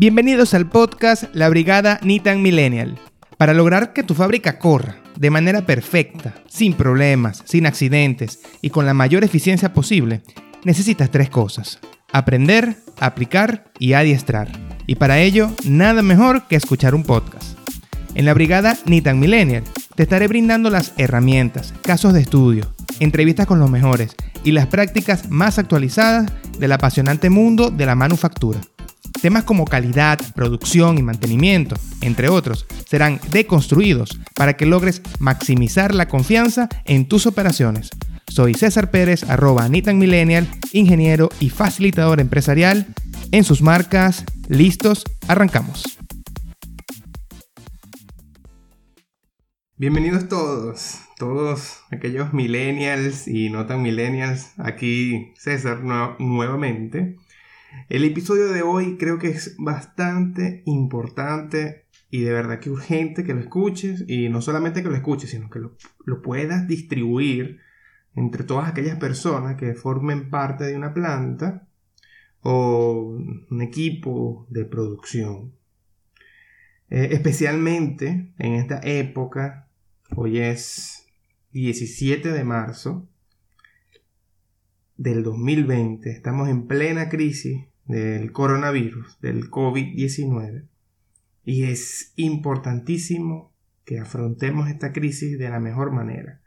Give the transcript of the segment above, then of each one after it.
Bienvenidos al podcast La Brigada Nitan Millennial. Para lograr que tu fábrica corra de manera perfecta, sin problemas, sin accidentes y con la mayor eficiencia posible, necesitas tres cosas. Aprender, aplicar y adiestrar. Y para ello, nada mejor que escuchar un podcast. En la brigada Nitan Millennial te estaré brindando las herramientas, casos de estudio, entrevistas con los mejores y las prácticas más actualizadas del apasionante mundo de la manufactura. Temas como calidad, producción y mantenimiento, entre otros, serán deconstruidos para que logres maximizar la confianza en tus operaciones. Soy César Pérez, arroba Nitan Millennial, ingeniero y facilitador empresarial. En sus marcas, listos, arrancamos. Bienvenidos todos, todos aquellos millennials y no tan millennials. Aquí César nuevamente. El episodio de hoy creo que es bastante importante y de verdad que urgente que lo escuches y no solamente que lo escuches, sino que lo, lo puedas distribuir entre todas aquellas personas que formen parte de una planta o un equipo de producción. Eh, especialmente en esta época, hoy es 17 de marzo del 2020, estamos en plena crisis del coronavirus, del COVID-19, y es importantísimo que afrontemos esta crisis de la mejor manera.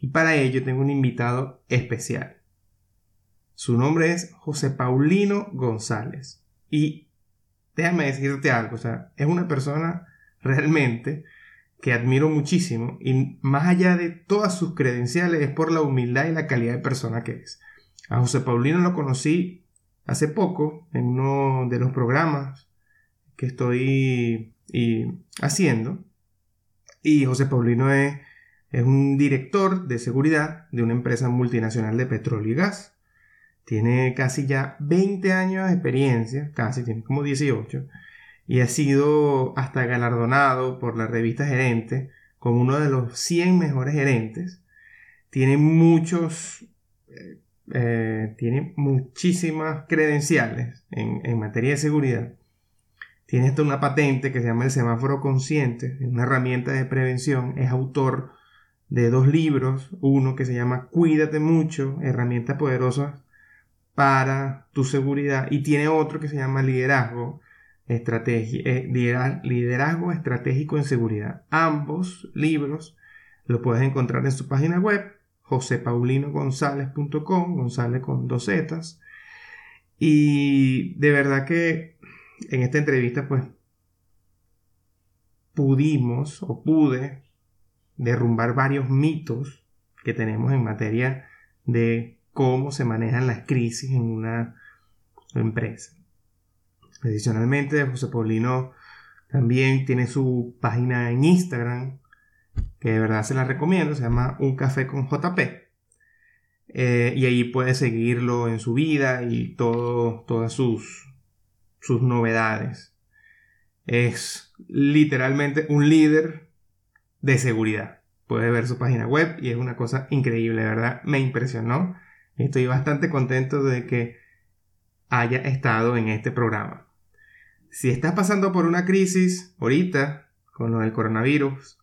Y para ello tengo un invitado especial. Su nombre es José Paulino González. Y déjame decirte algo, o sea, es una persona realmente que admiro muchísimo y más allá de todas sus credenciales es por la humildad y la calidad de persona que es. A José Paulino lo conocí hace poco en uno de los programas que estoy haciendo y José Paulino es es un director de seguridad de una empresa multinacional de petróleo y gas. Tiene casi ya 20 años de experiencia, casi tiene como 18, y ha sido hasta galardonado por la revista Gerente como uno de los 100 mejores gerentes. Tiene muchos, eh, eh, tiene muchísimas credenciales en, en materia de seguridad. Tiene hasta una patente que se llama el semáforo consciente, una herramienta de prevención. Es autor de dos libros, uno que se llama Cuídate mucho, herramientas poderosas para tu seguridad, y tiene otro que se llama Liderazgo, eh, liderazgo Estratégico en Seguridad. Ambos libros los puedes encontrar en su página web, josepaulinogonsales.com, González con dos zetas. Y de verdad que en esta entrevista, pues, pudimos o pude derrumbar varios mitos que tenemos en materia de cómo se manejan las crisis en una empresa. Adicionalmente, José Paulino también tiene su página en Instagram, que de verdad se la recomiendo, se llama Un Café con JP. Eh, y ahí puede seguirlo en su vida y todo, todas sus, sus novedades. Es literalmente un líder de seguridad. Puedes ver su página web y es una cosa increíble, ¿verdad? Me impresionó. Estoy bastante contento de que haya estado en este programa. Si estás pasando por una crisis ahorita con lo del coronavirus,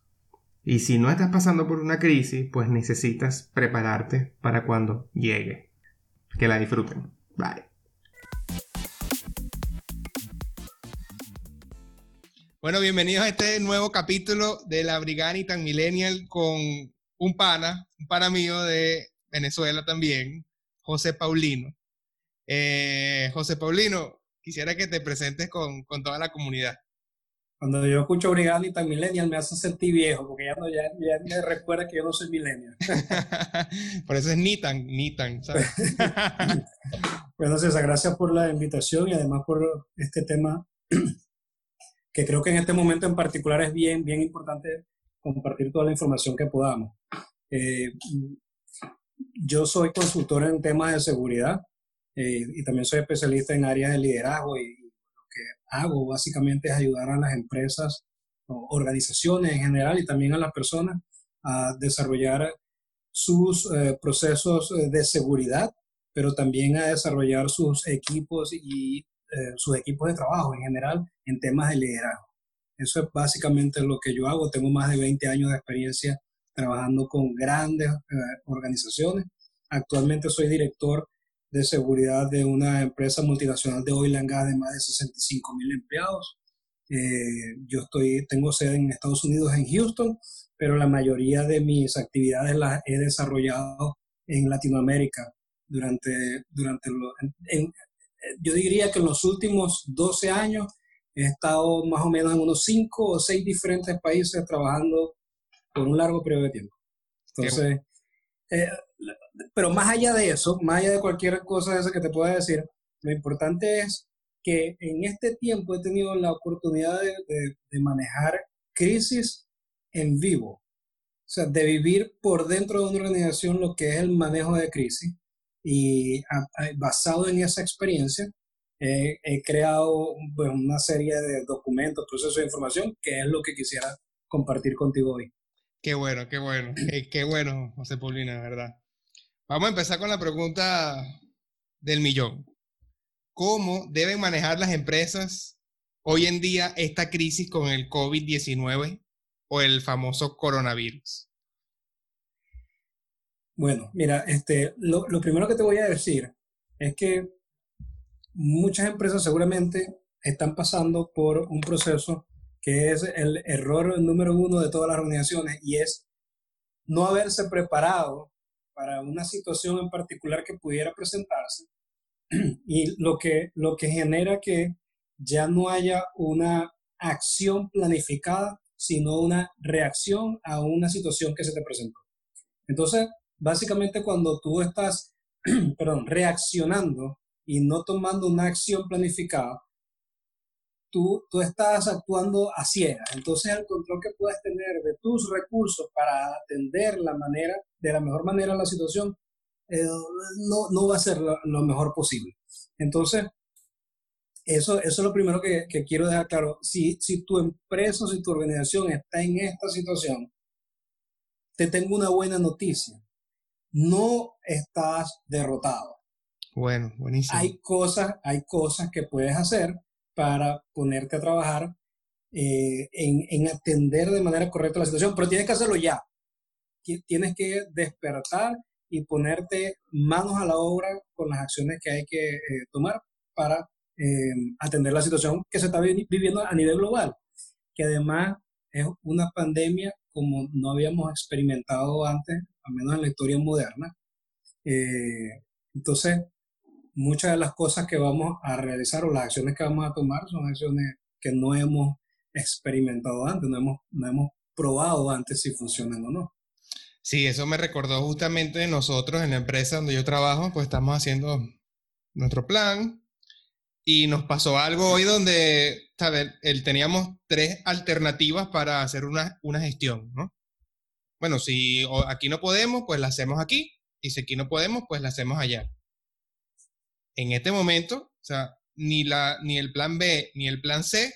y si no estás pasando por una crisis, pues necesitas prepararte para cuando llegue. Que la disfruten. Bye. Bueno, bienvenidos a este nuevo capítulo de la Brigada Millennial con un pana, un pana mío de Venezuela también, José Paulino. Eh, José Paulino, quisiera que te presentes con, toda la comunidad. Cuando yo escucho Brigada Millennial me hace sentir viejo, porque ya, no, ya, me recuerda que yo no soy millennial. por eso es Nitan, Nitan, ¿sabes? bueno, César, gracias por la invitación y además por este tema que creo que en este momento en particular es bien, bien importante compartir toda la información que podamos. Eh, yo soy consultor en temas de seguridad eh, y también soy especialista en áreas de liderazgo y que hago básicamente es ayudar a las empresas, organizaciones en general y también a las personas a desarrollar sus eh, procesos de seguridad, pero también a desarrollar sus equipos y sus equipos de trabajo en general en temas de liderazgo. Eso es básicamente lo que yo hago. Tengo más de 20 años de experiencia trabajando con grandes organizaciones. Actualmente soy director de seguridad de una empresa multinacional de oil and gas de más de 65 mil empleados. Eh, yo estoy, tengo sede en Estados Unidos, en Houston, pero la mayoría de mis actividades las he desarrollado en Latinoamérica durante, durante yo diría que en los últimos 12 años he estado más o menos en unos 5 o 6 diferentes países trabajando por un largo periodo de tiempo. Entonces, eh, pero más allá de eso, más allá de cualquier cosa de esa que te pueda decir, lo importante es que en este tiempo he tenido la oportunidad de, manejar crisis en vivo, o sea, de vivir por dentro de una organización lo que es el manejo de crisis y basado en esa experiencia he creado una serie de documentos, procesos de información, que es lo que quisiera compartir contigo hoy. Qué bueno, qué bueno, qué bueno, José Paulina, ¿verdad? Vamos a empezar con la pregunta del millón. ¿Cómo deben manejar las empresas hoy en día esta crisis con el COVID-19 o el famoso coronavirus? Bueno, mira, este, lo, lo primero que te voy a decir es que muchas empresas seguramente están pasando por un proceso que es el error número uno de todas las organizaciones y es no haberse preparado para una situación en particular que pudiera presentarse y lo que, lo que genera que ya no haya una acción planificada, sino una reacción a una situación que se te presentó. Entonces, básicamente cuando tú estás, perdón, reaccionando y no tomando una acción planificada, tú, tú estás actuando a ciegas. Entonces, el control que puedes tener de tus recursos para atender la manera, de la mejor manera la situación, eh, no, no, va a ser lo, mejor posible. Entonces, eso, eso es lo primero que, que, quiero dejar claro. Si, si tu empresa, si tu organización está en esta situación, te tengo una buena noticia. No estás derrotado. Bueno, buenísimo. Hay cosas, hay cosas que puedes hacer para ponerte a trabajar eh, en, en, atender de manera correcta la situación, pero tienes que hacerlo ya. Tienes que despertar y ponerte manos a la obra con las acciones que hay que eh, tomar para eh, atender la situación que se está viviendo a nivel global, que además es una pandemia como no habíamos experimentado antes, al menos en la historia moderna. entonces, muchas de las cosas que vamos a realizar o las acciones que vamos a tomar son acciones que no hemos experimentado antes, no hemos, no hemos probado antes si funcionan o no. Sí, eso me recordó justamente nosotros en la empresa donde yo trabajo, pues estamos haciendo nuestro plan y nos pasó algo hoy donde ¿sabes? Teníamos tres alternativas para hacer una, una gestión, ¿no? Bueno, si aquí no podemos, pues la hacemos aquí y si aquí no podemos, pues la hacemos allá en este momento, o sea, ni, la, ni el plan B ni el plan C,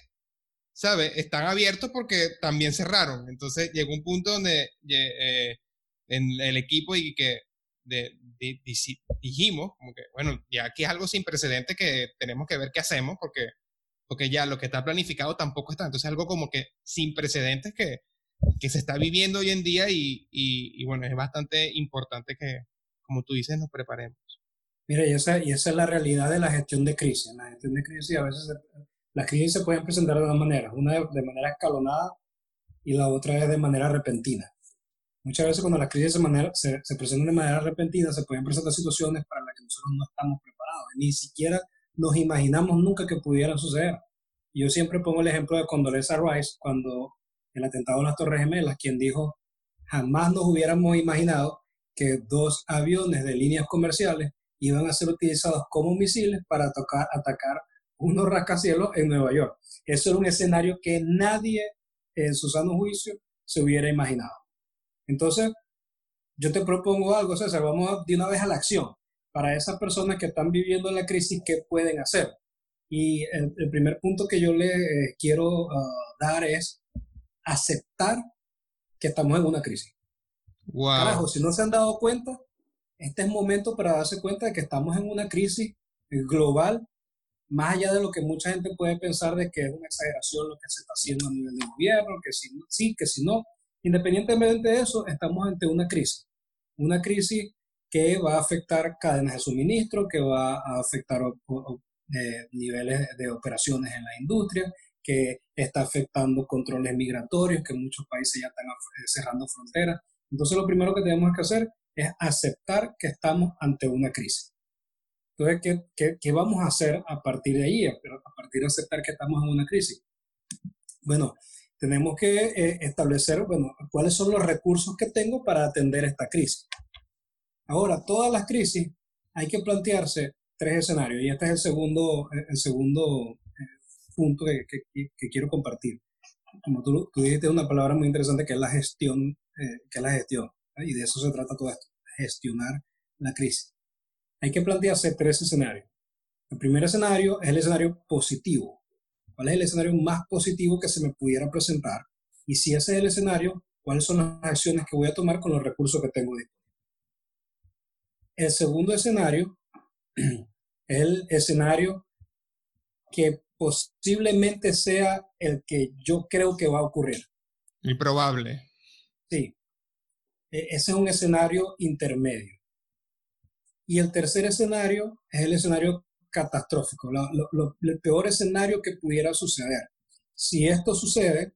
¿sabe? Están abiertos porque también cerraron. Entonces llegó un punto donde eh, en el equipo y que dijimos, como que, bueno, ya aquí es algo sin precedente que tenemos que ver qué hacemos porque, porque ya lo que está planificado tampoco está. Entonces algo como que sin precedentes que, que se está viviendo hoy en día y, y, y bueno, es bastante importante que, como tú dices, nos preparemos. Mira, y esa, y esa es la realidad de la gestión de crisis. En la gestión de crisis a veces las crisis se pueden presentar de dos maneras, una de, manera escalonada y la otra es de manera repentina. Muchas veces cuando las crisis se, manera, se, se, presentan de manera repentina se pueden presentar situaciones para las que nosotros no estamos preparados, ni siquiera nos imaginamos nunca que pudieran suceder. Yo siempre pongo el ejemplo de Condoleezza Rice cuando el atentado a las Torres Gemelas, quien dijo, jamás nos hubiéramos imaginado que dos aviones de líneas comerciales iban a ser utilizados como misiles para atacar, atacar unos rascacielos en Nueva York. Eso era un escenario que nadie en su sano juicio se hubiera imaginado. Entonces, yo te propongo algo, César, vamos de una vez a la acción. Para esas personas que están viviendo la crisis, ¿qué pueden hacer? Y el, primer punto que yo le eh, quiero ah, dar es aceptar que estamos en una crisis. Wow. si no se han dado cuenta, este es momento para darse cuenta de que estamos en una crisis global más allá de lo que mucha gente puede pensar de que es una exageración lo que se está haciendo a nivel del gobierno, que si sí, que si no, independientemente de eso, estamos ante una crisis. Una crisis que va a afectar cadenas de suministro, que va a afectar eh, niveles de operaciones en la industria, que está afectando controles migratorios, que muchos países ya están eh, cerrando fronteras. Entonces lo primero que tenemos que hacer es aceptar que estamos ante una crisis. Entonces, ¿qué, qué, qué vamos a hacer a partir de ahí, a partir de aceptar que estamos en una crisis? Bueno, tenemos que eh, establecer, bueno, cuáles son los recursos que tengo para atender esta crisis. Ahora, todas las crisis hay que plantearse tres escenarios y este es el segundo, el segundo eh, punto que, que, quiero compartir. Como tú, tú, dijiste una palabra muy interesante que es la gestión, eh, que es la gestión, y de eso se trata todo esto, gestionar la crisis. Hay que plantearse tres escenarios. El primer escenario es el escenario positivo. ¿Cuál es el escenario más positivo que se me pudiera presentar? Y si ese es el escenario, ¿cuáles son las acciones que voy a tomar con los recursos que tengo disponibles? El segundo escenario es el escenario que posiblemente sea el que yo creo que va a ocurrir. Improbable. Sí. E, ese es un escenario intermedio. Y el tercer escenario es el escenario catastrófico, el peor escenario que pudiera suceder. Si esto sucede,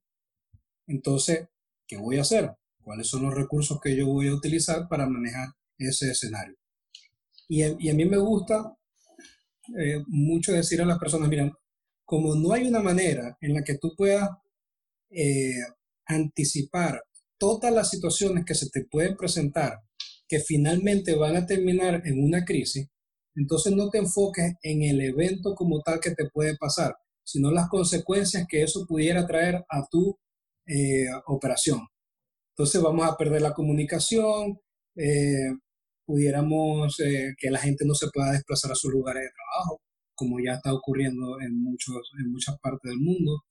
entonces, ¿qué voy a hacer? ¿Cuáles son los recursos que yo voy a utilizar para manejar ese escenario? Y, a mí me gusta eh, mucho decir a las personas, miren, como no hay una manera en la que tú puedas eh, anticipar todas las situaciones que se te pueden presentar, que finalmente van a terminar en una crisis, entonces no te enfoques en el evento como tal que te puede pasar, sino las consecuencias que eso pudiera traer a tu eh, operación. Entonces vamos a perder la comunicación, pudiéramos eh, que la gente no se pueda desplazar a sus lugares de trabajo, como ya está ocurriendo en, muchos, en muchas partes del mundo,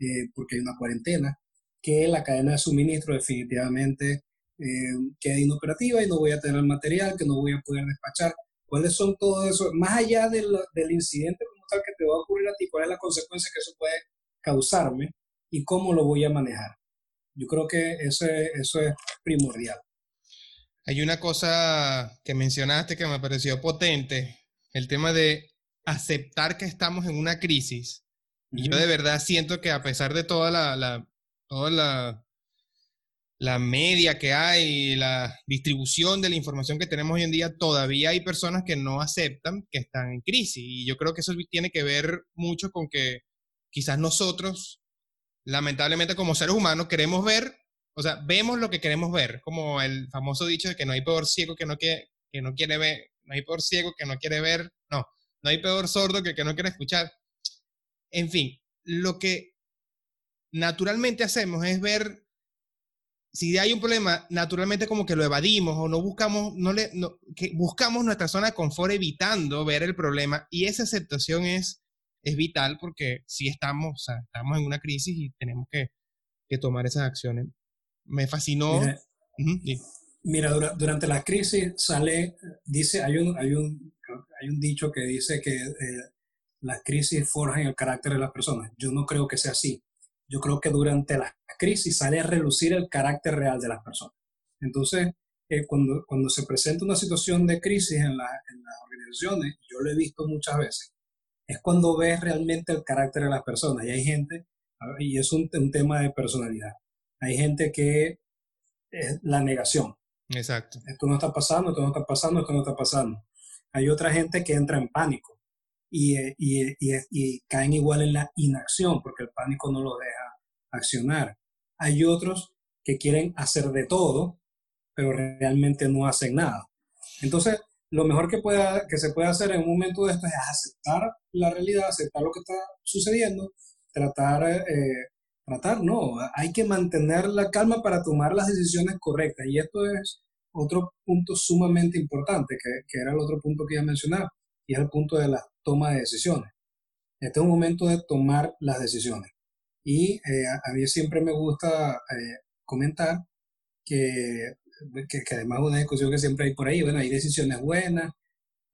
eh, porque hay una cuarentena, que la cadena de suministro definitivamente eh, queda inoperativa y no voy a tener material, que no voy a poder despachar. ¿Cuáles son todos esos, más allá del, del incidente como tal que te va a ocurrir a ti, cuál es la consecuencia que eso puede causarme y cómo lo voy a manejar? Yo creo que eso eso es primordial. Hay una cosa que mencionaste que me pareció potente, el tema de aceptar que estamos en una crisis. Y yo de verdad siento que a pesar de toda la, la, toda la, la media que hay, la distribución de la información que tenemos hoy en día, todavía hay personas que no aceptan que están en crisis. Y yo creo que eso tiene que ver mucho con que quizás nosotros, lamentablemente como seres humanos, queremos ver o sea, vemos lo que queremos ver, como el famoso dicho de que no hay peor ciego que no, quiere, que no quiere ver, no hay peor ciego que no quiere ver, no, no hay peor sordo que que no quiere escuchar. En fin, lo que naturalmente hacemos es ver si hay un problema, naturalmente como que lo evadimos o no buscamos, no le, que buscamos nuestra zona de confort evitando ver el problema y esa aceptación es, es vital porque si estamos, o sea, estamos en una crisis y tenemos que, que tomar esas acciones me fascinó. Mira, durante la crisis sale, dice, hay un, hay un, hay un dicho que dice que eh, las crisis forjan el carácter de las personas. Yo no creo que sea así. Yo creo que durante la crisis sale a relucir el carácter real de las personas. Entonces, eh, cuando, cuando se presenta una situación de crisis en, la, en las organizaciones, yo lo he visto muchas veces, es cuando ves realmente el carácter de las personas. Y hay gente, y es un, un tema de personalidad. Hay gente que es la negación. Exacto. Esto no está pasando, esto no está pasando, esto no está pasando. Hay otra gente que entra en pánico y, eh, y, y, y caen igual en la inacción porque el pánico no los deja accionar. Hay otros que quieren hacer de todo, pero realmente no hacen nada. Entonces, lo mejor que, pueda, que se puede hacer en un momento de esto es aceptar la realidad, aceptar lo que está sucediendo, tratar eh, tratar, no, hay que mantener la calma para tomar las decisiones correctas. Y esto es otro punto sumamente importante, que, era el otro punto que iba a mencionar, y es el punto de la toma de decisiones. Este es un momento de tomar las decisiones. Y eh, a mí siempre me gusta eh, comentar que, que, que, además una discusión que siempre hay por ahí, bueno, hay decisiones buenas,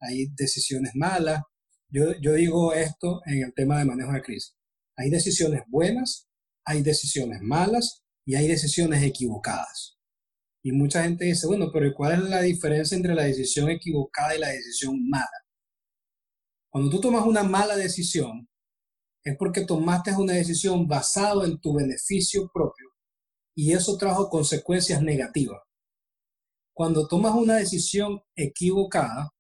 hay decisiones malas. yo, yo digo esto en el tema de manejo de crisis. Hay decisiones buenas, hay decisiones malas y hay decisiones equivocadas. Y mucha gente dice, bueno, pero ¿cuál es la diferencia entre la decisión equivocada y la decisión mala? Cuando tú tomas una mala decisión, es porque tomaste una decisión basada en tu beneficio propio y eso trajo consecuencias negativas. Cuando tomas una decisión equivocada,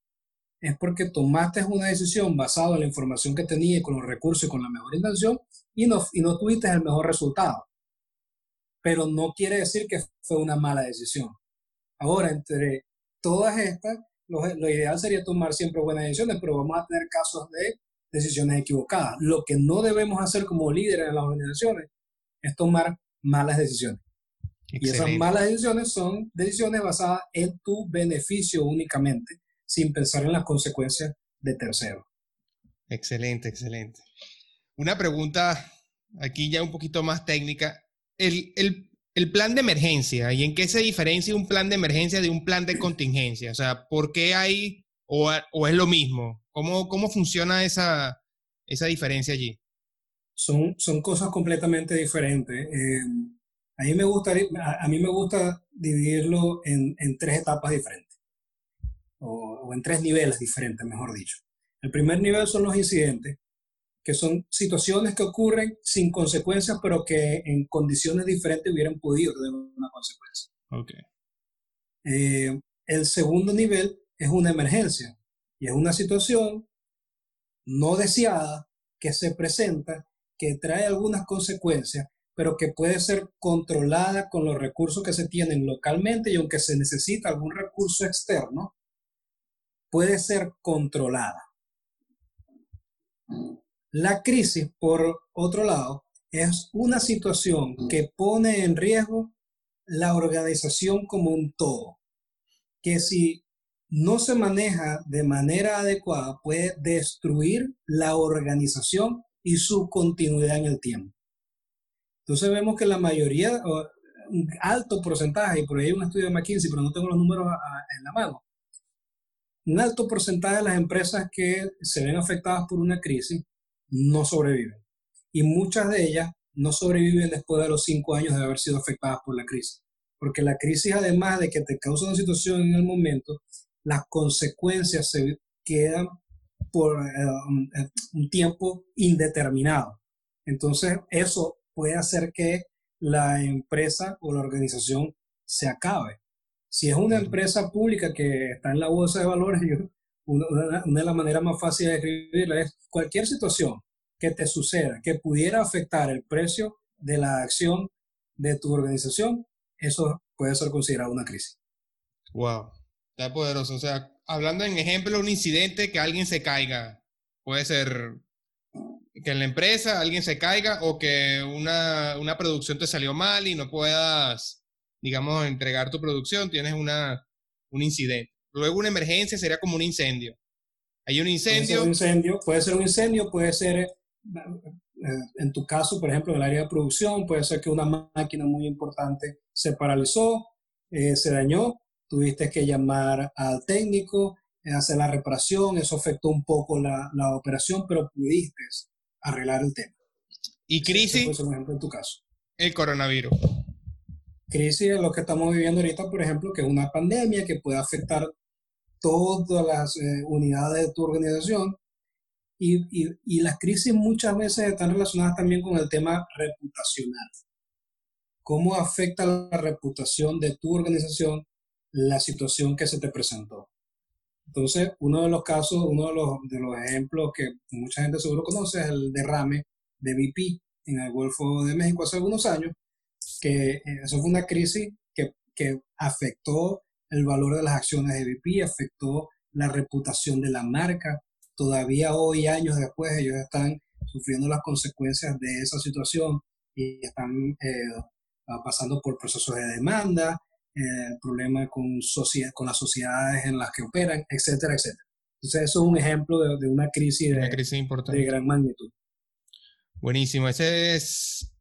es porque tomaste una decisión basada en la información que tenías, con los recursos y con la mejor intención y no, y no tuviste el mejor resultado. Pero no quiere decir que fue una mala decisión. Ahora, entre todas estas, lo, lo ideal sería tomar siempre buenas decisiones, pero vamos a tener casos de decisiones equivocadas. Lo que no debemos hacer como líderes en las organizaciones es tomar malas decisiones. Y esas malas decisiones son decisiones basadas en tu beneficio únicamente, sin pensar en las consecuencias de terceros. Excelente, excelente. Una pregunta aquí ya un poquito más técnica. El, el, el, plan de emergencia, ¿y en qué se diferencia un plan de emergencia de un plan de contingencia? O sea, ¿por qué hay o, o es lo mismo? ¿Cómo, cómo funciona esa, esa diferencia allí? Son, son cosas completamente diferentes. Eh, a mí me gusta, a, mí me gusta dividirlo en, en tres etapas diferentes, o, o, en tres niveles diferentes, mejor dicho. El primer nivel son los incidentes, que son situaciones que ocurren sin consecuencias, pero que en condiciones diferentes hubieran podido tener una consecuencia. Okay. Eh, el segundo nivel es una emergencia, y es una situación no deseada que se presenta, que trae algunas consecuencias, pero que puede ser controlada con los recursos que se tienen localmente y aunque se necesita algún recurso externo, puede ser controlada. La crisis, por otro lado, es una situación que pone en riesgo la organización como un todo, que si no se maneja de manera adecuada puede destruir la organización y su continuidad en el tiempo. Entonces vemos que la mayoría, un alto porcentaje, y por ahí hay un estudio de McKinsey, pero no tengo los números en la mano, un alto porcentaje de las empresas que se ven afectadas por una crisis no sobreviven. Y muchas de ellas no sobreviven después de los cinco años de haber sido afectadas por la crisis. Porque la crisis, además de que te causa una situación en el momento, las consecuencias se quedan por eh, un tiempo indeterminado. Entonces, eso puede hacer que la empresa o la organización se acabe. Si es una empresa pública que está en la bolsa de valores, una, una, de las maneras más fáciles de escribirla es cualquier situación que te suceda que pudiera afectar el precio de la acción de tu organización, eso puede ser considerado una crisis. Wow, está poderoso. O sea, hablando en ejemplo, un incidente que alguien se caiga, puede ser que en la empresa alguien se caiga o que una, una producción te salió mal y no puedas, digamos, entregar tu producción, tienes una, un incidente. Luego una emergencia sería como un incendio. Hay un incendio. Puede ser un incendio, puede ser, un incendio, puede ser eh, en tu caso, por ejemplo, en el área de producción, puede ser que una máquina muy importante se paralizó, eh, se dañó, tuviste que llamar al técnico, eh, hacer la reparación, eso afectó un poco la, la operación, pero pudiste arreglar el tema. ¿Y crisis? Por ejemplo, en tu caso. El coronavirus. Crisis es lo que estamos viviendo ahorita, por ejemplo, que es una pandemia que puede afectar todas las eh, unidades de tu organización. Y, y, y, las crisis muchas veces están relacionadas también con el tema reputacional. ¿Cómo afecta la reputación de tu organización la situación que se te presentó? Entonces, uno de los casos, uno de los, de los ejemplos que mucha gente seguro conoce es el derrame de BP en el Golfo de México hace algunos años, que eh, eso fue una crisis que, que afectó el valor de las acciones de BP, afectó la reputación de la marca. Todavía hoy, años después, ellos están sufriendo las consecuencias de esa situación y están eh, pasando por procesos de demanda, eh, problema con, con las sociedades en las que operan, etcétera, etcétera. Entonces, eso es un ejemplo de, de una crisis, de, una crisis importante. de gran magnitud. Buenísimo. Esa es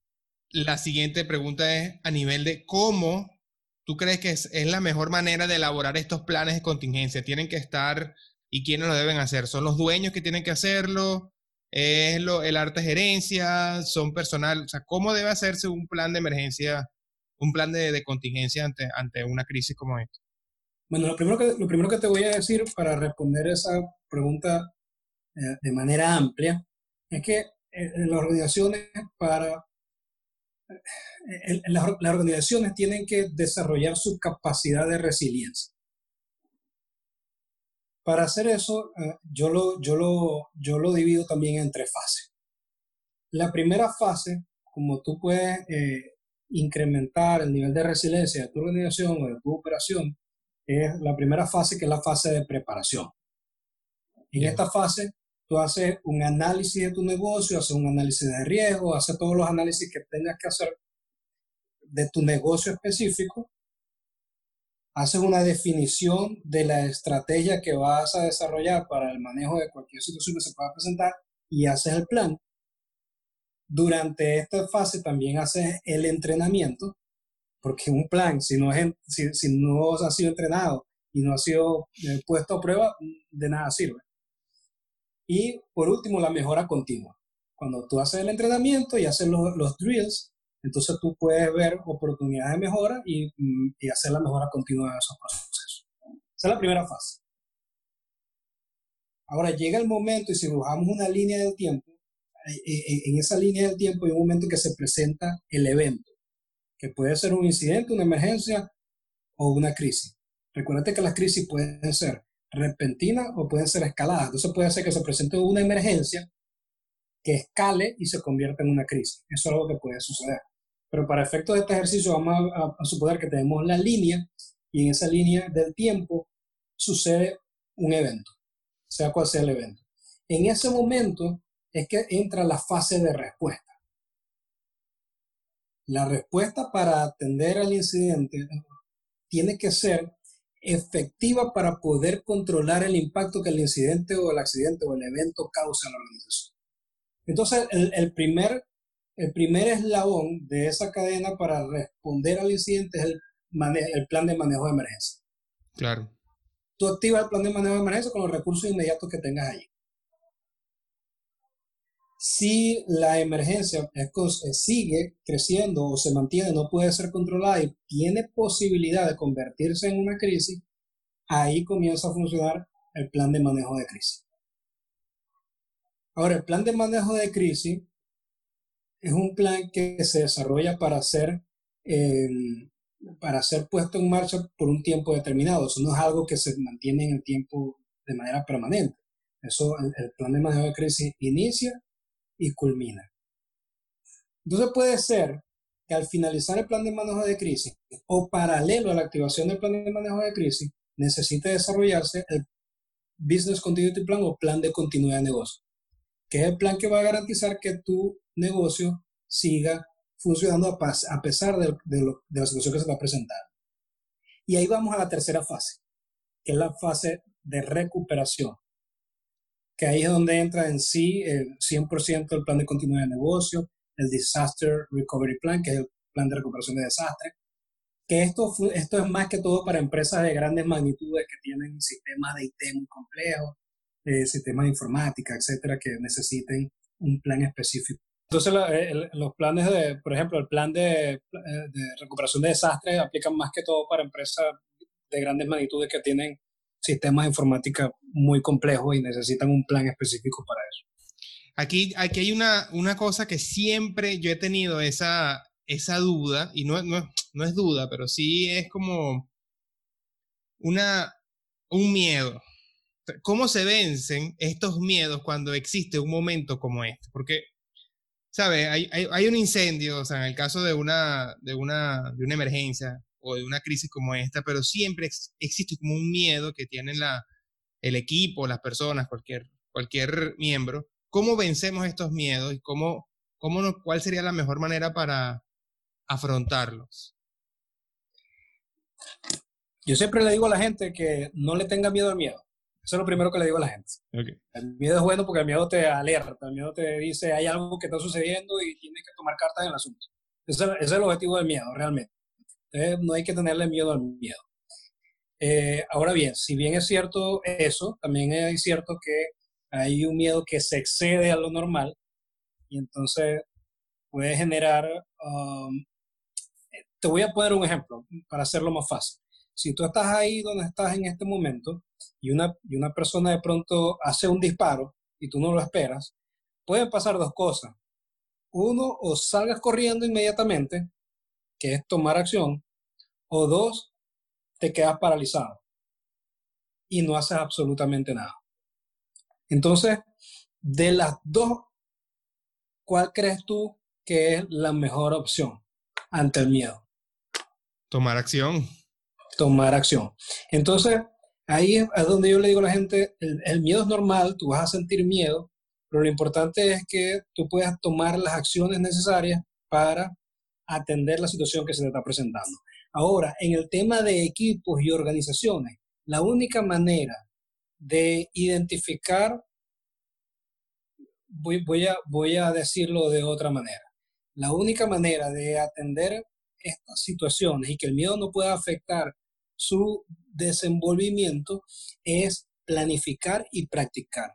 la siguiente pregunta es a nivel de cómo tú crees que es, es, la mejor manera de elaborar estos planes de contingencia. Tienen que estar y quiénes lo deben hacer. ¿Son los dueños que tienen que hacerlo? ¿Es lo, el arte gerencia? ¿Son personal? O sea, ¿cómo debe hacerse un plan de emergencia, un plan de, contingencia ante, ante una crisis como esta? Bueno, lo primero, que, lo primero que te voy a decir para responder esa pregunta eh, de manera amplia es que eh, las organizaciones para eh, las, organizaciones tienen que desarrollar su capacidad de resiliencia. Para hacer eso, eh, yo, lo, yo, lo, yo lo divido también en tres fases. La primera fase, como tú puedes eh, incrementar el nivel de resiliencia de tu organización o de tu operación, es la primera fase que es la fase de preparación. En esta fase, tú haces un análisis de tu negocio, haces un análisis de riesgo, haces todos los análisis que tengas que hacer de tu negocio específico haces una definición de la estrategia que vas a desarrollar para el manejo de cualquier situación que se pueda presentar y haces el plan. Durante esta fase también haces el entrenamiento, porque un plan, si no, es, si, si no ha sido entrenado y no ha sido eh, puesto a prueba, de nada sirve. Y por último, la mejora continua. Cuando tú haces el entrenamiento y haces los, los drills, entonces tú puedes ver oportunidades de mejora y, mm, y hacer la mejora continua de esos procesos. Esa es la primera fase. Ahora llega el momento y si dibujamos una línea del tiempo, en esa línea del tiempo hay un momento que se presenta el evento, que puede ser un incidente, una emergencia o una crisis. Recuerda que las crisis pueden ser repentinas o pueden ser escaladas. Entonces puede ser que se presente una emergencia que escale y se convierta en una crisis. Eso es algo que puede suceder. Pero para efectos de este ejercicio vamos a, suponer que tenemos la línea y en esa línea del tiempo sucede un evento, sea cual sea el evento. En ese momento es que entra la fase de respuesta. La respuesta para atender al incidente tiene que ser efectiva para poder controlar el impacto que el incidente o el accidente o el evento causa en la organización. Entonces, el primer el primer eslabón de esa cadena para responder al incidente es el, el plan de manejo de emergencia. Claro. Tú activas el plan de manejo de emergencia con los recursos inmediatos que tengas allí. Si la emergencia eh, sigue creciendo o se mantiene, no puede ser controlada y tiene posibilidad de convertirse en una crisis, ahí comienza a funcionar el plan de manejo de crisis. Ahora, el plan de manejo de crisis es un plan que se desarrolla para ser, em, para ser puesto en marcha por un tiempo determinado. Eso no es algo que se mantiene en el tiempo de manera permanente. Eso, el, el plan de manejo de crisis inicia y culmina. Entonces puede ser que al finalizar el plan de manejo de crisis o paralelo a la activación del plan de manejo de crisis, necesite desarrollarse el Business Continuity Plan o plan de continuidad de negocio, que es el plan que va a garantizar que tu negocio siga funcionando a, pesar de, la situación que se va a presentar. Y ahí vamos a la tercera fase, que es la fase de recuperación, que ahí es donde entra en sí el 100% el plan de continuidad de negocio, el Disaster Recovery Plan, que es el plan de recuperación de desastre, que esto, esto es más que todo para empresas de grandes magnitudes que tienen sistemas de IT muy complejos, eh, sistemas de informática, etcétera, que necesiten un plan específico. Entonces, eh, los planes de, por ejemplo, el plan de, eh, de, recuperación de desastres aplican más que todo para empresas de grandes magnitudes que tienen sistemas de informática muy complejos y necesitan un plan específico para eso. Aquí, aquí hay una, una cosa que siempre yo he tenido esa, esa duda, y no, no, no es duda, pero sí es como una, un miedo. ¿Cómo se vencen estos miedos cuando existe un momento como este? Porque ¿sabes? Hay, hay, hay, un incendio, o sea, en el caso de una, de, una, de una emergencia o de una crisis como esta, pero siempre existe como un miedo que tienen la, el equipo, las personas, cualquier, cualquier miembro. ¿Cómo vencemos estos miedos y cómo, cómo cuál sería la mejor manera para afrontarlos? Yo siempre le digo a la gente que no le tenga miedo al miedo. Eso es lo primero que le digo a la gente. El miedo es bueno porque el miedo te alerta, el miedo te dice hay algo que está sucediendo y tienes que tomar cartas en el asunto. Ese, es el objetivo del miedo, realmente. No hay que tenerle miedo al miedo. Eh, ahora bien, si bien es cierto eso, también es cierto que hay un miedo que se excede a lo normal y entonces puede generar... Um, te voy a poner un ejemplo para hacerlo más fácil. Si tú estás ahí donde estás en este momento y una, y una persona de pronto hace un disparo y tú no lo esperas, pueden pasar dos cosas. Uno, o salgas corriendo inmediatamente, que es tomar acción, o dos, te quedas paralizado y no haces absolutamente nada. Entonces, de las dos, ¿cuál crees tú que es la mejor opción ante el miedo? Tomar acción. Tomar acción. Entonces, ahí es donde yo le digo a la gente, el, miedo es normal, tú vas a sentir miedo, pero lo importante es que tú puedas tomar las acciones necesarias para atender la situación que se te está presentando. Ahora, en el tema de equipos y organizaciones, la única manera de identificar, voy, voy, a, voy a decirlo de otra manera, la única manera de atender estas situaciones y que el miedo no pueda afectar su desenvolvimiento es planificar y practicar.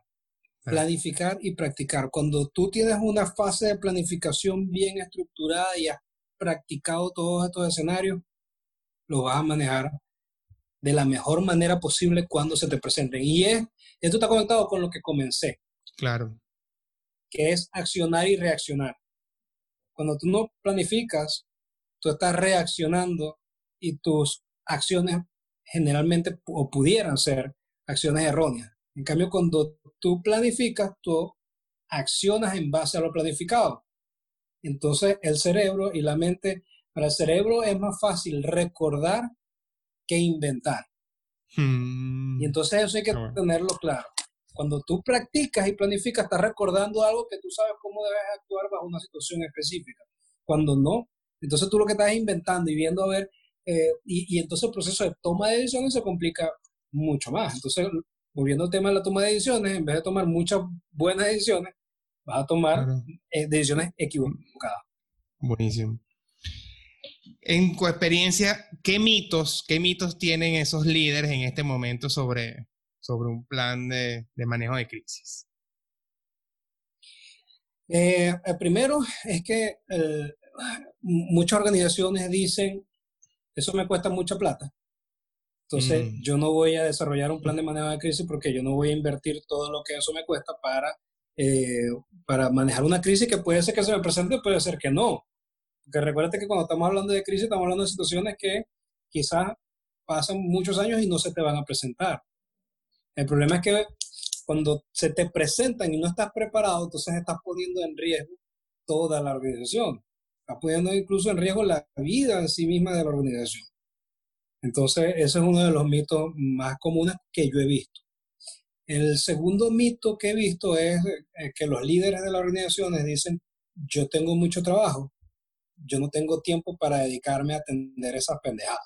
Planificar y practicar. Cuando tú tienes una fase de planificación bien estructurada y has practicado todos estos escenarios, lo vas a manejar de la mejor manera posible cuando se te presenten. Y es, esto está conectado con lo que comencé. Claro. Que es accionar y reaccionar. Cuando tú no planificas, tú estás reaccionando y tus acciones generalmente o pudieran ser acciones erróneas. En cambio, cuando tú planificas, tú accionas en base a lo planificado. Entonces, el cerebro y la mente, para el cerebro es más fácil recordar que inventar. Hmm. Y entonces eso hay que tenerlo claro. Cuando tú practicas y planificas, estás recordando algo que tú sabes cómo debes actuar bajo una situación específica. Cuando no, entonces tú lo que estás inventando y viendo a ver, eh, y, y, entonces el proceso de toma de decisiones se complica mucho más. Entonces, volviendo al tema de la toma de decisiones, en vez de tomar muchas buenas decisiones, vas a tomar eh, decisiones equivocadas. Buenísimo en tu experiencia, ¿qué mitos, qué mitos tienen esos líderes en este momento sobre, sobre un plan de, manejo de crisis? Eh, el primero es que eh, muchas organizaciones dicen, eso me cuesta mucha plata. Entonces, mm. yo no voy a desarrollar un plan de manejo de crisis porque yo no voy a invertir todo lo que eso me cuesta para, eh, para manejar una crisis que puede ser que se me presente, puede ser que no. Porque recuérdate que cuando estamos hablando de crisis, estamos hablando de situaciones que quizás pasan muchos años y no se te van a presentar. El problema es que cuando se te presentan y no estás preparado, entonces estás poniendo en riesgo toda la organización. Estás poniendo incluso en riesgo la vida en sí misma de la organización. Entonces, ese es uno de los mitos más comunes que yo he visto. El segundo mito que he visto es eh, que los líderes de las organizaciones dicen, yo tengo mucho trabajo, yo no tengo tiempo para dedicarme a atender esas pendejadas.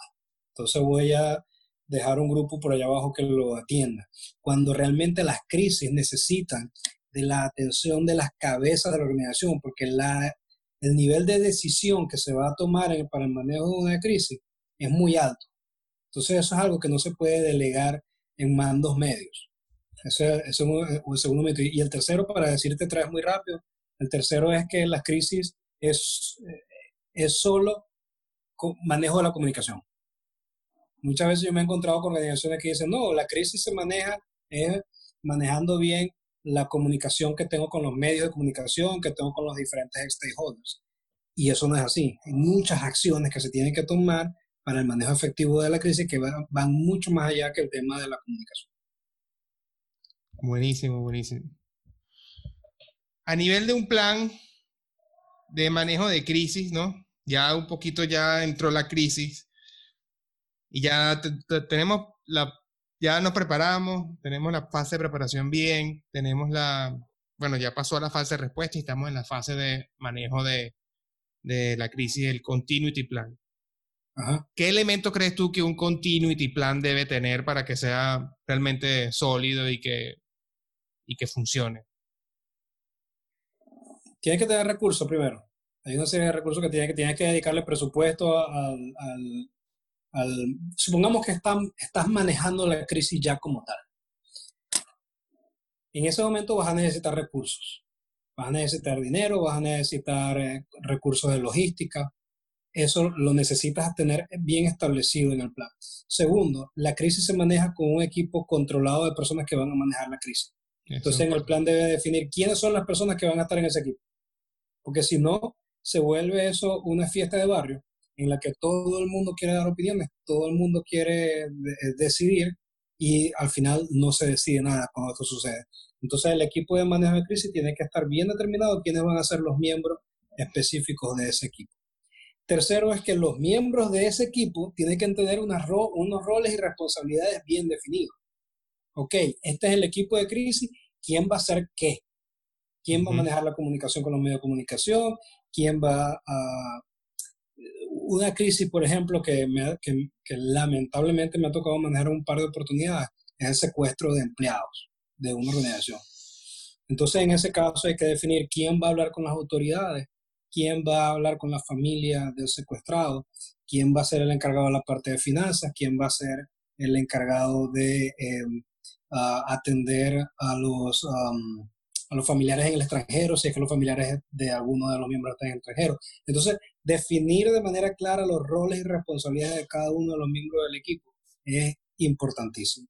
Entonces voy a dejar un grupo por allá abajo que lo atienda. Cuando realmente las crisis necesitan de la atención de las cabezas de la organización, porque la, el nivel de decisión que se va a tomar para el manejo de una crisis es muy alto. Entonces eso es algo que no se puede delegar en mandos medios. Ese, ese es el segundo mito. Y el tercero, para decirte tres muy rápido, el tercero es que las crisis es, es solo manejo de la comunicación. Muchas veces yo me he encontrado con organizaciones que dicen, no, la crisis se maneja manejando bien la comunicación que tengo con los medios de comunicación, que tengo con los diferentes stakeholders. Y eso no es así. Hay muchas acciones que se tienen que tomar para el manejo efectivo de la crisis que van, van mucho más allá que el tema de la comunicación. Buenísimo, buenísimo. A nivel de un plan de manejo de crisis, ¿no? ya un poquito ya entró la crisis y ya tenemos la, ya nos preparamos, tenemos la fase de preparación bien, tenemos la, bueno, ya pasó a la fase de respuesta y estamos en la fase de manejo de, de la crisis, el continuity plan. ¿Qué elemento crees tú que un continuity plan debe tener para que sea realmente sólido y que, y que funcione? Tiene que tener recursos primero. Hay una serie de recursos que tienes que, dedicarle presupuesto al, supongamos que estás manejando la crisis ya como tal. En ese momento vas a necesitar recursos. Vas a necesitar dinero, vas a necesitar eh, recursos de logística. Eso lo necesitas tener bien establecido en el plan. Segundo, la crisis se maneja con un equipo controlado de personas que van a manejar la crisis. Entonces, en el plan debe definir quiénes son las personas que van a estar en ese equipo. Porque si no, se vuelve eso una fiesta de barrio en la que todo el mundo quiere dar opiniones, todo el mundo quiere decidir y al final no se decide nada cuando esto sucede. Entonces el equipo de manejo de crisis tiene que estar bien determinado quiénes van a ser los miembros específicos de ese equipo. Tercero es que los miembros de ese equipo tienen que tener unos roles y responsabilidades bien definidos. Ok, este es el equipo de crisis, ¿quién va a hacer qué? ¿Quién va a manejar la comunicación con los medios de comunicación? ¿Quién va a... Una crisis, por ejemplo, que, que lamentablemente me ha tocado manejar un par de oportunidades, es el secuestro de empleados de una organización. Entonces, en ese caso hay que definir quién va a hablar con las autoridades, quién va a hablar con la familia del secuestrado, quién va a ser el encargado de la parte de finanzas, quién va a ser el encargado de atender a los, a los familiares en el extranjero, si es que los familiares de alguno de los miembros están en el extranjero. Entonces, definir de manera clara los roles y responsabilidades de cada uno de los miembros del equipo es importantísimo.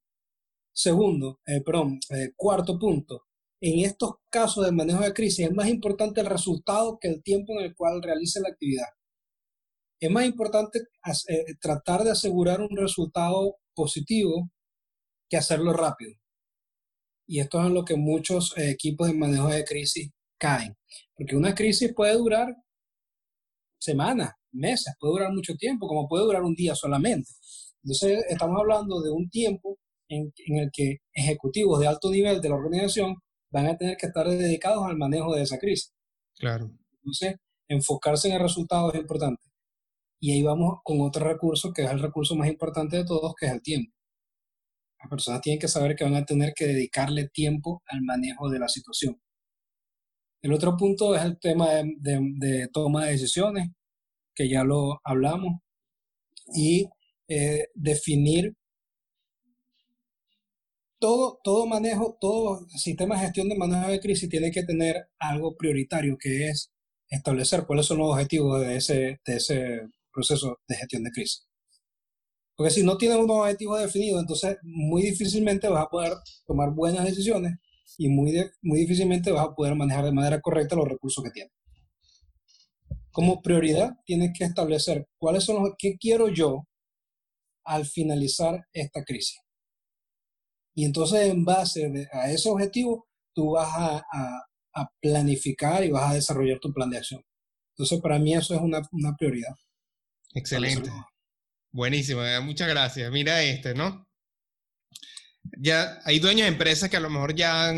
Segundo, eh, perdón, eh, cuarto punto, en estos casos de manejo de crisis es más importante el resultado que el tiempo en el cual realice la actividad. Es más importante eh, tratar de asegurar un resultado positivo que hacerlo rápido. Y esto es en lo que muchos equipos de manejo de crisis caen. Porque una crisis puede durar semanas, meses, puede durar mucho tiempo, como puede durar un día solamente. Entonces, estamos hablando de un tiempo en, el que ejecutivos de alto nivel de la organización van a tener que estar dedicados al manejo de esa crisis. Claro. Entonces, enfocarse en el resultado es importante. Y ahí vamos con otro recurso que es el recurso más importante de todos, que es el tiempo. Las personas tienen que saber que van a tener que dedicarle tiempo al manejo de la situación. El otro punto es el tema de, toma de decisiones, que ya lo hablamos, y eh, definir todo, todo manejo, todo sistema de gestión de manejo de crisis tiene que tener algo prioritario, que es establecer cuáles son los objetivos de ese, de ese proceso de gestión de crisis. Porque si no tienes unos objetivos definidos, entonces muy difícilmente vas a poder tomar buenas decisiones y muy, muy difícilmente vas a poder manejar de manera correcta los recursos que tienes. Como prioridad, tienes que establecer cuáles son los que quiero yo al finalizar esta crisis. Y entonces en base a ese objetivo, tú vas a, planificar y vas a desarrollar tu plan de acción. Entonces para mí eso es una, prioridad. Excelente. Buenísimo, muchas gracias. Mira este, ¿no? Ya hay dueños de empresas que a lo mejor ya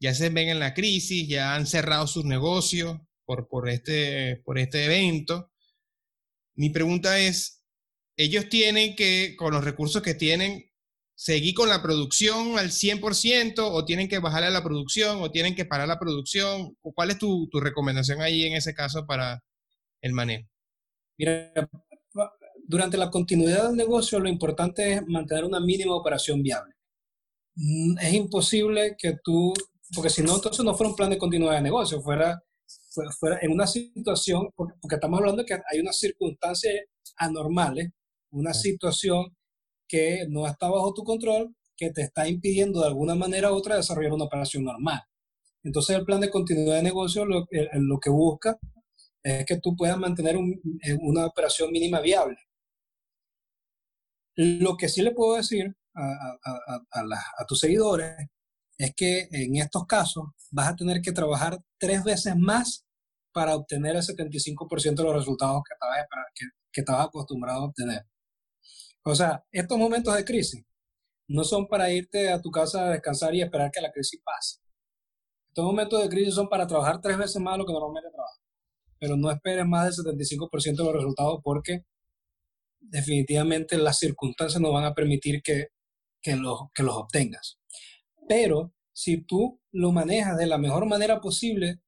ya se ven en la crisis, ya han cerrado sus negocios por, por, este, por este evento. Mi pregunta es, ellos tienen que, con los recursos que tienen, seguir con la producción al 100% o tienen que bajarle a la producción o tienen que parar la producción? ¿Cuál es tu, tu recomendación ahí en ese caso para el manejo? Mira, durante la continuidad del negocio lo importante es mantener una mínima operación viable. Mm, es imposible que tú, porque si no, entonces no fuera un plan de continuidad de negocio, fuera, fuera en una situación, porque, porque estamos hablando de que hay unas circunstancias anormales, una situación que no está bajo tu control, que te está impidiendo de alguna manera u otra desarrollar una operación normal. Entonces el plan de continuidad de negocio lo, lo que busca es que tú puedas mantener eh, una operación mínima viable. Lo que sí le puedo decir a, a, a, tus seguidores es que en estos casos vas a tener que trabajar tres veces más para obtener el 75% de los resultados que estabas, que, que estabas acostumbrado a obtener. O sea, estos momentos de crisis no son para irte a tu casa a descansar y esperar que la crisis pase. Estos momentos de crisis son para trabajar tres veces más de lo que normalmente trabajas. Pero no esperes más del 75% de los resultados porque definitivamente las circunstancias no van a permitir que, que, los, que los obtengas. Pero si tú lo manejas de la mejor manera posible,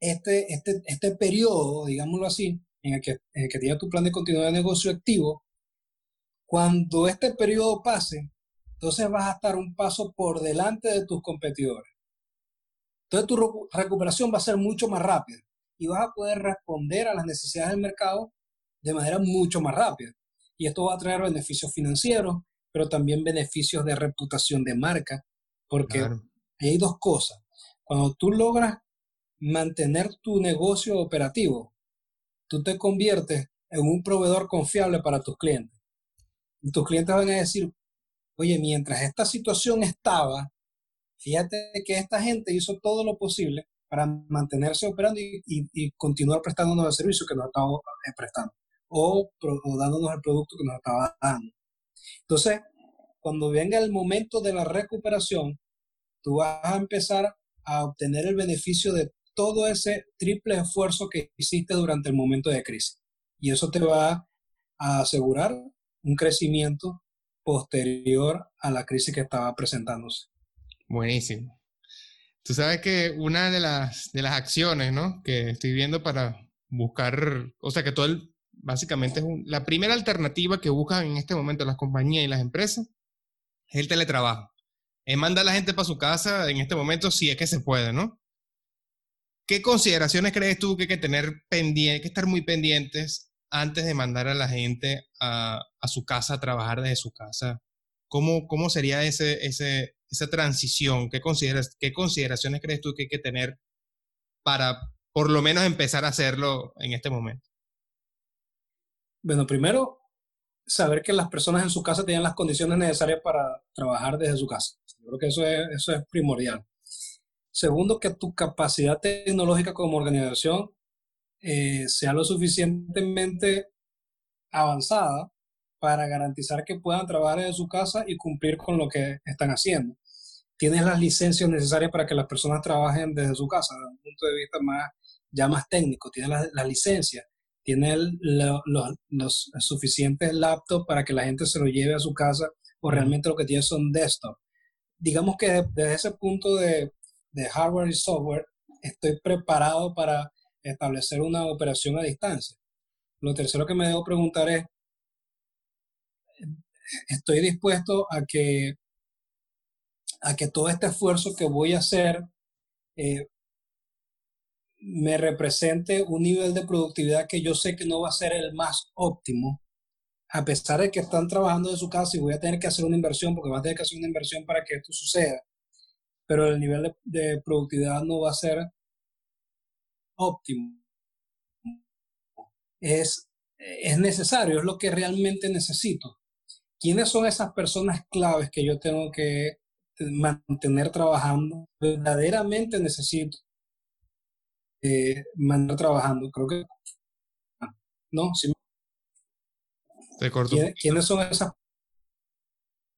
este, este, este periodo, digámoslo así, en el que, en el que tienes tu plan de continuidad de negocio activo, cuando este periodo pase, entonces vas a estar un paso por delante de tus competidores. Entonces tu recuperación va a ser mucho más rápida y vas a poder responder a las necesidades del mercado de manera mucho más rápida. Y esto va a traer beneficios financieros, pero también beneficios de reputación de marca, porque hay dos cosas. Cuando tú logras mantener tu negocio operativo, tú te conviertes en un proveedor confiable para tus clientes. Y tus clientes van a decir, oye, mientras esta situación estaba, fíjate que esta gente hizo todo lo posible para mantenerse operando y, continuar prestándonos el servicio que nos estaba eh, prestando o, o, dándonos el producto que nos estaba dando. Entonces, cuando venga el momento de la recuperación, tú vas a empezar a obtener el beneficio de todo ese triple esfuerzo que hiciste durante el momento de crisis. Y eso te va a asegurar un crecimiento posterior a la crisis que estaba presentándose. Buenísimo. Tú sabes que una de las, de las acciones ¿no? que estoy viendo para buscar, o sea, que todo el, básicamente es la primera alternativa que buscan en este momento las compañías y las empresas es el teletrabajo. Es mandar a la gente para su casa en este momento si es que se puede, ¿no? ¿Qué consideraciones crees tú que hay que tener pendiente, que estar muy pendientes antes de mandar a la gente a, su casa a trabajar desde su casa? ¿Cómo, cómo sería ese, esa transición? ¿Qué, consideras, ¿Qué consideraciones crees tú que hay que tener para por lo menos empezar a hacerlo en este momento? Bueno, primero, saber que las personas en su casa tienen las condiciones necesarias para trabajar desde su casa. Yo creo que eso es, eso es primordial. Segundo, que tu capacidad tecnológica como organización eh, sea lo suficientemente avanzada para garantizar que puedan trabajar desde su casa y cumplir con lo que están haciendo. Tienes las licencias necesarias para que las personas trabajen desde su casa, desde un punto de vista más, ya más técnico. Tienes las la licencias, tienes los suficientes laptops para que la gente se lo lleve a su casa o realmente lo que tiene son desktop. Digamos que desde ese punto de, de hardware y software, estoy preparado para establecer una operación a distancia. Lo tercero que me debo preguntar es, ¿estoy dispuesto a que, a que todo este esfuerzo que voy a hacer eh, me represente un nivel de productividad que yo sé que no va a ser el más óptimo, a pesar de que están trabajando de su casa y voy a tener que hacer una inversión, porque va a tener que hacer una inversión para que esto suceda pero el nivel de, productividad no va a ser óptimo. Es, es necesario, es lo que realmente necesito. ¿Quiénes son esas personas claves que yo tengo que mantener trabajando? Verdaderamente necesito eh, mantener trabajando. Creo que... no, sí. ¿Quiénes son esas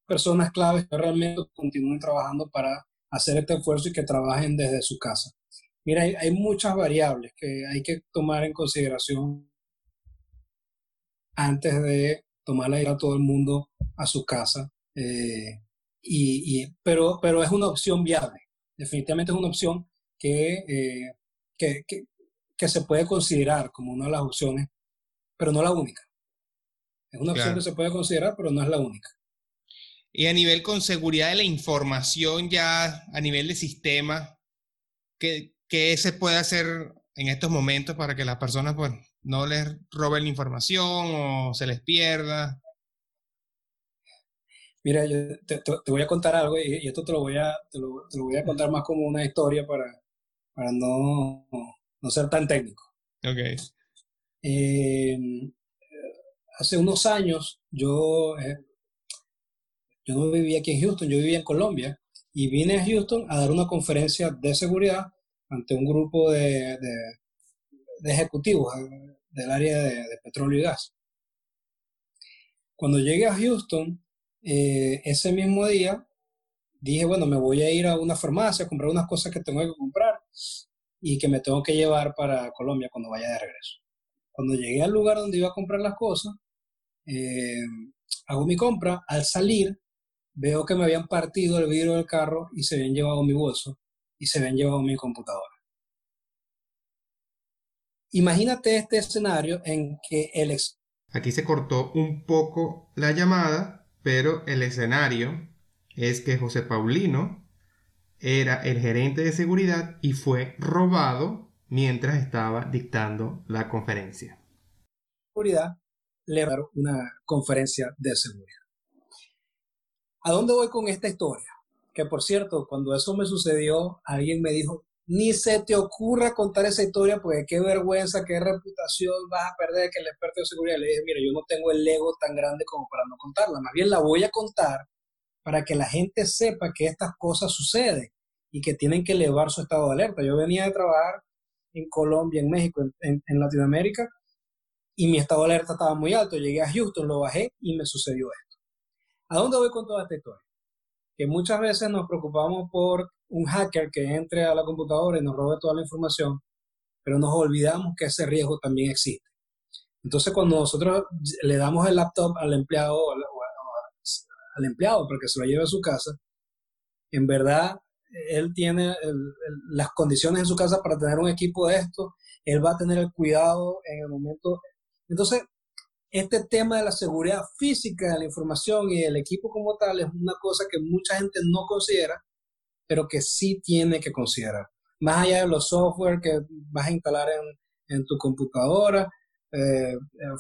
personas claves que realmente continúen trabajando para hacer este esfuerzo y que trabajen desde su casa. Mira, hay, muchas variables que hay que tomar en consideración antes de tomarle a todo el mundo a su casa. Eh, y, pero, pero es una opción viable. Definitivamente es una opción que, eh, que, que, se puede considerar como una de las opciones, pero no la única. Es una opción que se puede considerar, pero no es la única. Y a nivel con seguridad de la información, ya a nivel de sistema, ¿qué, qué se puede hacer en estos momentos para que las personas pues, no les roben la información o se les pierda? Mira, yo te, voy a contar algo y, esto te lo voy a, te lo, voy a contar más como una historia para, para no, no ser tan técnico. Ok. Eh, hace unos años yo eh, yo no vivía aquí en Houston, yo vivía en Colombia y vine a Houston a dar una conferencia de seguridad ante un grupo de, ejecutivos eh, del área de, petróleo y gas. Cuando llegué a Houston, eh, ese mismo día, dije, bueno, me voy a ir a una farmacia a comprar unas cosas que tengo que comprar y que me tengo que llevar para Colombia cuando vaya de regreso. Cuando llegué al lugar donde iba a comprar las cosas, eh, hago mi compra, al salir veo que me habían partido el vidrio del carro y se habían llevado mi bolso y se habían llevado mi computadora. imagínate este escenario en que el... Ex Aquí se cortó un poco la llamada, pero el escenario es que José Paulino era el gerente de seguridad y fue robado mientras estaba dictando la conferencia. Seguridad le una conferencia de seguridad. ¿A dónde voy con esta historia? Que por cierto, cuando eso me sucedió, alguien me dijo, ni se te ocurra contar esa historia porque qué vergüenza, qué reputación vas a perder que el experto de seguridad. Le dije, mira, yo no tengo el ego tan grande como para no contarla, más bien la voy a contar para que la gente sepa que estas cosas suceden y que tienen que elevar su estado de alerta. Yo venía de trabajar en Colombia, en México, en, en Latinoamérica, y mi estado de alerta estaba muy alto. Llegué a Houston, lo bajé y me sucedió esto. ¿A dónde voy con toda esta historia? Que muchas veces nos preocupamos por un hacker que entre a la computadora y nos robe toda la información, pero nos olvidamos que ese riesgo también existe. Entonces, cuando nosotros le damos el laptop al empleado, al empleado para que se lo lleve a su casa, en verdad él tiene las condiciones en su casa para tener un equipo de esto, él va a tener el cuidado en el momento. Entonces, este tema de la seguridad física de la información y el equipo como tal es una cosa que mucha gente no considera, pero que sí tiene que considerar. Más allá de los software que vas a instalar en, tu computadora, eh,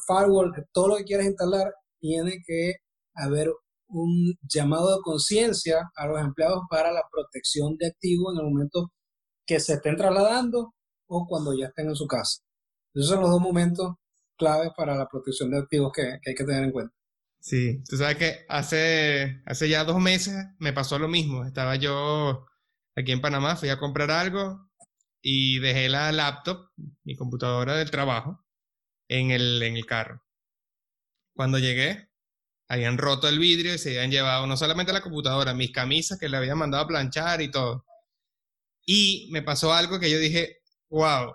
firewall, todo lo que quieras instalar, tiene que haber un llamado de conciencia a los empleados para la protección de activos en el momento que se estén trasladando o cuando ya estén en su casa. Esos son los dos momentos claves para la protección de activos que, hay que tener en cuenta. Sí, tú sabes que hace, hace ya dos meses me pasó lo mismo. Estaba yo aquí en Panamá, fui a comprar algo y dejé la laptop, mi computadora del trabajo, en el, en el carro. Cuando llegué, habían roto el vidrio y se habían llevado no solamente la computadora, mis camisas que le habían mandado a planchar y todo. Y me pasó algo que yo dije, wow,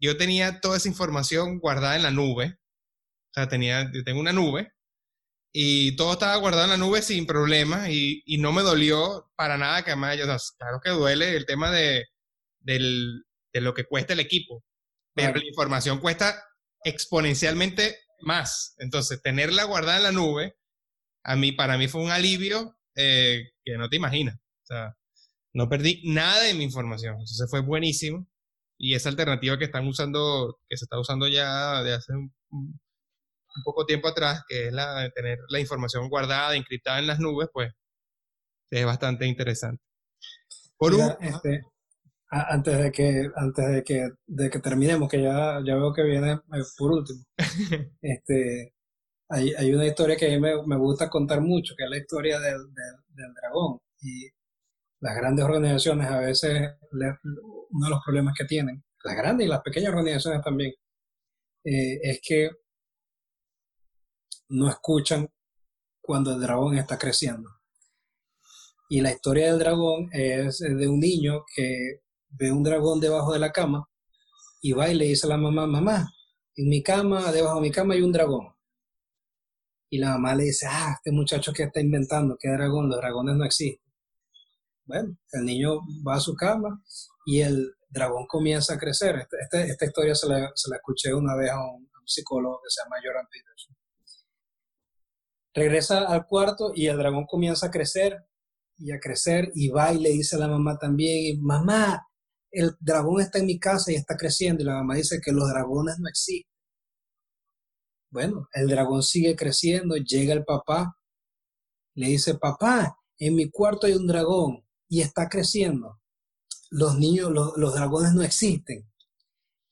yo tenía toda esa información guardada en la nube. O sea, tenía, yo tengo una nube y todo estaba guardado en la nube sin problema y, y no me dolió para nada que haya, o sea, claro que duele el tema de, del, de lo que cuesta el equipo, pero la información cuesta exponencialmente más. Entonces, tenerla guardada en la nube a mí, para mí fue un alivio eh, que no te imaginas. O sea, no perdí nada de mi información. Entonces fue buenísimo. Y esa alternativa que están usando, que se está usando ya de hace un, poco tiempo atrás, que es la de tener la información guardada, encriptada en las nubes, pues es bastante interesante. Por este, antes de que antes de que, de que terminemos, que ya, ya veo que viene eh, por último, este, hay, hay, una historia que a mí me, me, gusta contar mucho, que es la historia del, del, dragón. Y las grandes organizaciones a veces, uno de los problemas que tienen, las grandes y las pequeñas organizaciones también, eh, es que no escuchan cuando el dragón está creciendo. Y la historia del dragón es de un niño que ve un dragón debajo de la cama y va y le dice a la mamá, mamá, en mi cama, debajo de mi cama hay un dragón. Y la mamá le dice, ah, este muchacho que está inventando, ¿qué dragón? Los dragones no existen. Bueno, el niño va a su cama y el dragón comienza a crecer. Este, este, esta historia se la, se la, escuché una vez a un, psicólogo que se llama Jordan Peterson. Regresa al cuarto y el dragón comienza a crecer y a crecer y va y le dice a la mamá también, mamá, el dragón está en mi casa y está creciendo. Y la mamá dice que los dragones no existen. Bueno, el dragón sigue creciendo, llega el papá, le dice, papá, en mi cuarto hay un dragón y está creciendo. Los niños, los, dragones no existen.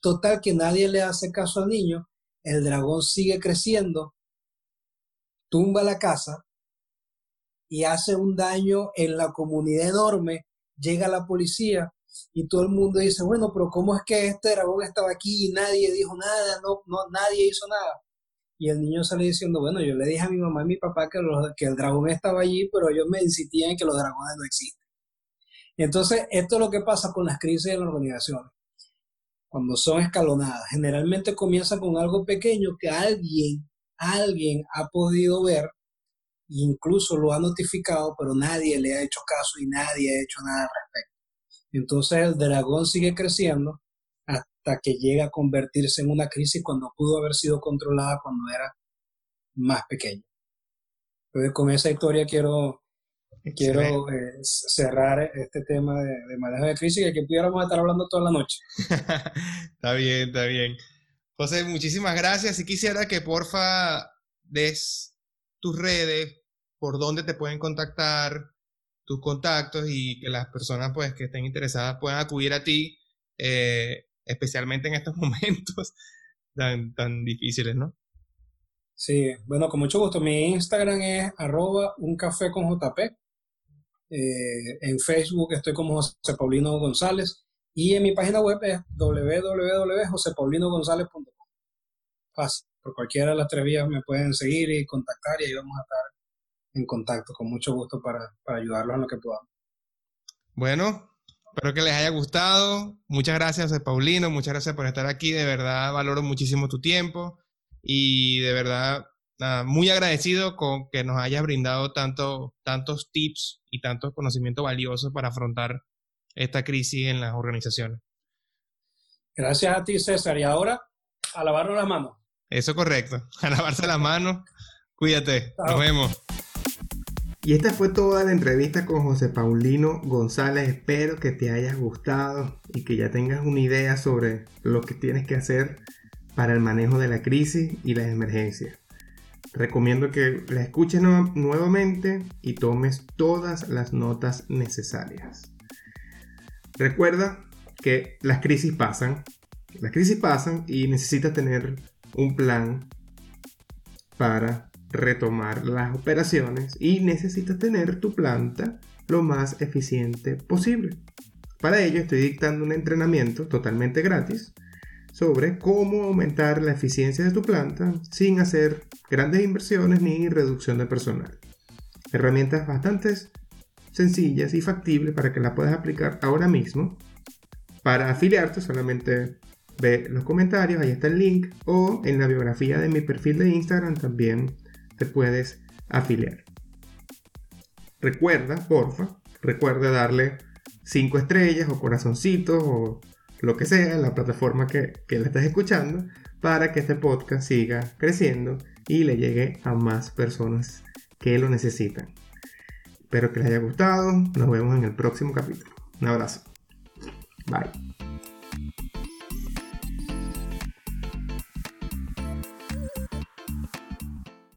Total que nadie le hace caso al niño, el dragón sigue creciendo, tumba la casa y hace un daño en la comunidad enorme, llega la policía y todo el mundo dice, bueno, pero ¿cómo es que este dragón estaba aquí y nadie dijo nada, no, no, nadie hizo nada? Y el niño sale diciendo, bueno, yo le dije a mi mamá y mi papá que, el dragón estaba allí, pero ellos me insistían en que los dragones no existen. entonces, esto es lo que pasa con las crisis en las organizaciones. Cuando son escalonadas, generalmente comienza con algo pequeño que alguien, alguien ha podido ver incluso lo ha notificado, pero nadie le ha hecho caso y nadie ha hecho nada al respecto. Entonces el dragón sigue creciendo hasta que llega a convertirse en una crisis cuando pudo haber sido controlada cuando era más pequeño. Entonces, con esa historia quiero, quiero eh, cerrar este tema de, de, manejo de crisis y que pudiéramos estar hablando toda la noche. está bien, está bien. José, muchísimas gracias. Y quisiera que porfa des tus redes, por dónde te pueden contactar, tus contactos y que las personas pues que estén interesadas puedan acudir a ti, eh, especialmente en estos momentos tan, tan difíciles, ¿no? Sí, bueno, con mucho gusto. Mi Instagram es arroba un café con JP. Eh, en Facebook estoy como José Paulino González y en mi página web es www.josepaulinogonsález.com. Fácil, por cualquiera de las tres vías me pueden seguir y contactar y ahí vamos a estar en contacto con mucho gusto para, para ayudarlos en lo que podamos. Bueno, espero que les haya gustado. Muchas gracias, José Paulino. Muchas gracias por estar aquí. De verdad, valoro muchísimo tu tiempo y de verdad muy agradecido con que nos hayas brindado tanto, tantos tips y tantos conocimientos valiosos para afrontar esta crisis en las organizaciones. Gracias a ti, César. Y ahora, a lavarnos las manos. Eso correcto, a lavarse las manos. Cuídate, nos vemos. Y esta fue toda la entrevista con José Paulino González. Espero que te haya gustado y que ya tengas una idea sobre lo que tienes que hacer para el manejo de la crisis y las emergencias. Recomiendo que la escuches nuevamente y tomes todas las notas necesarias. Recuerda que las crisis pasan, las crisis pasan y necesitas tener un plan para retomar las operaciones y necesitas tener tu planta lo más eficiente posible. Para ello estoy dictando un entrenamiento totalmente gratis sobre cómo aumentar la eficiencia de tu planta sin hacer grandes inversiones ni reducción de personal. Herramientas bastante sencillas y factibles para que las puedas aplicar ahora mismo. Para afiliarte solamente ve los comentarios, ahí está el link, o en la biografía de mi perfil de Instagram también te puedes afiliar. Recuerda, porfa, recuerda darle 5 estrellas o corazoncitos o lo que sea, en la plataforma que, que le estés escuchando, para que este podcast siga creciendo y le llegue a más personas que lo necesitan. Espero que les haya gustado. Nos vemos en el próximo capítulo. Un abrazo. Bye.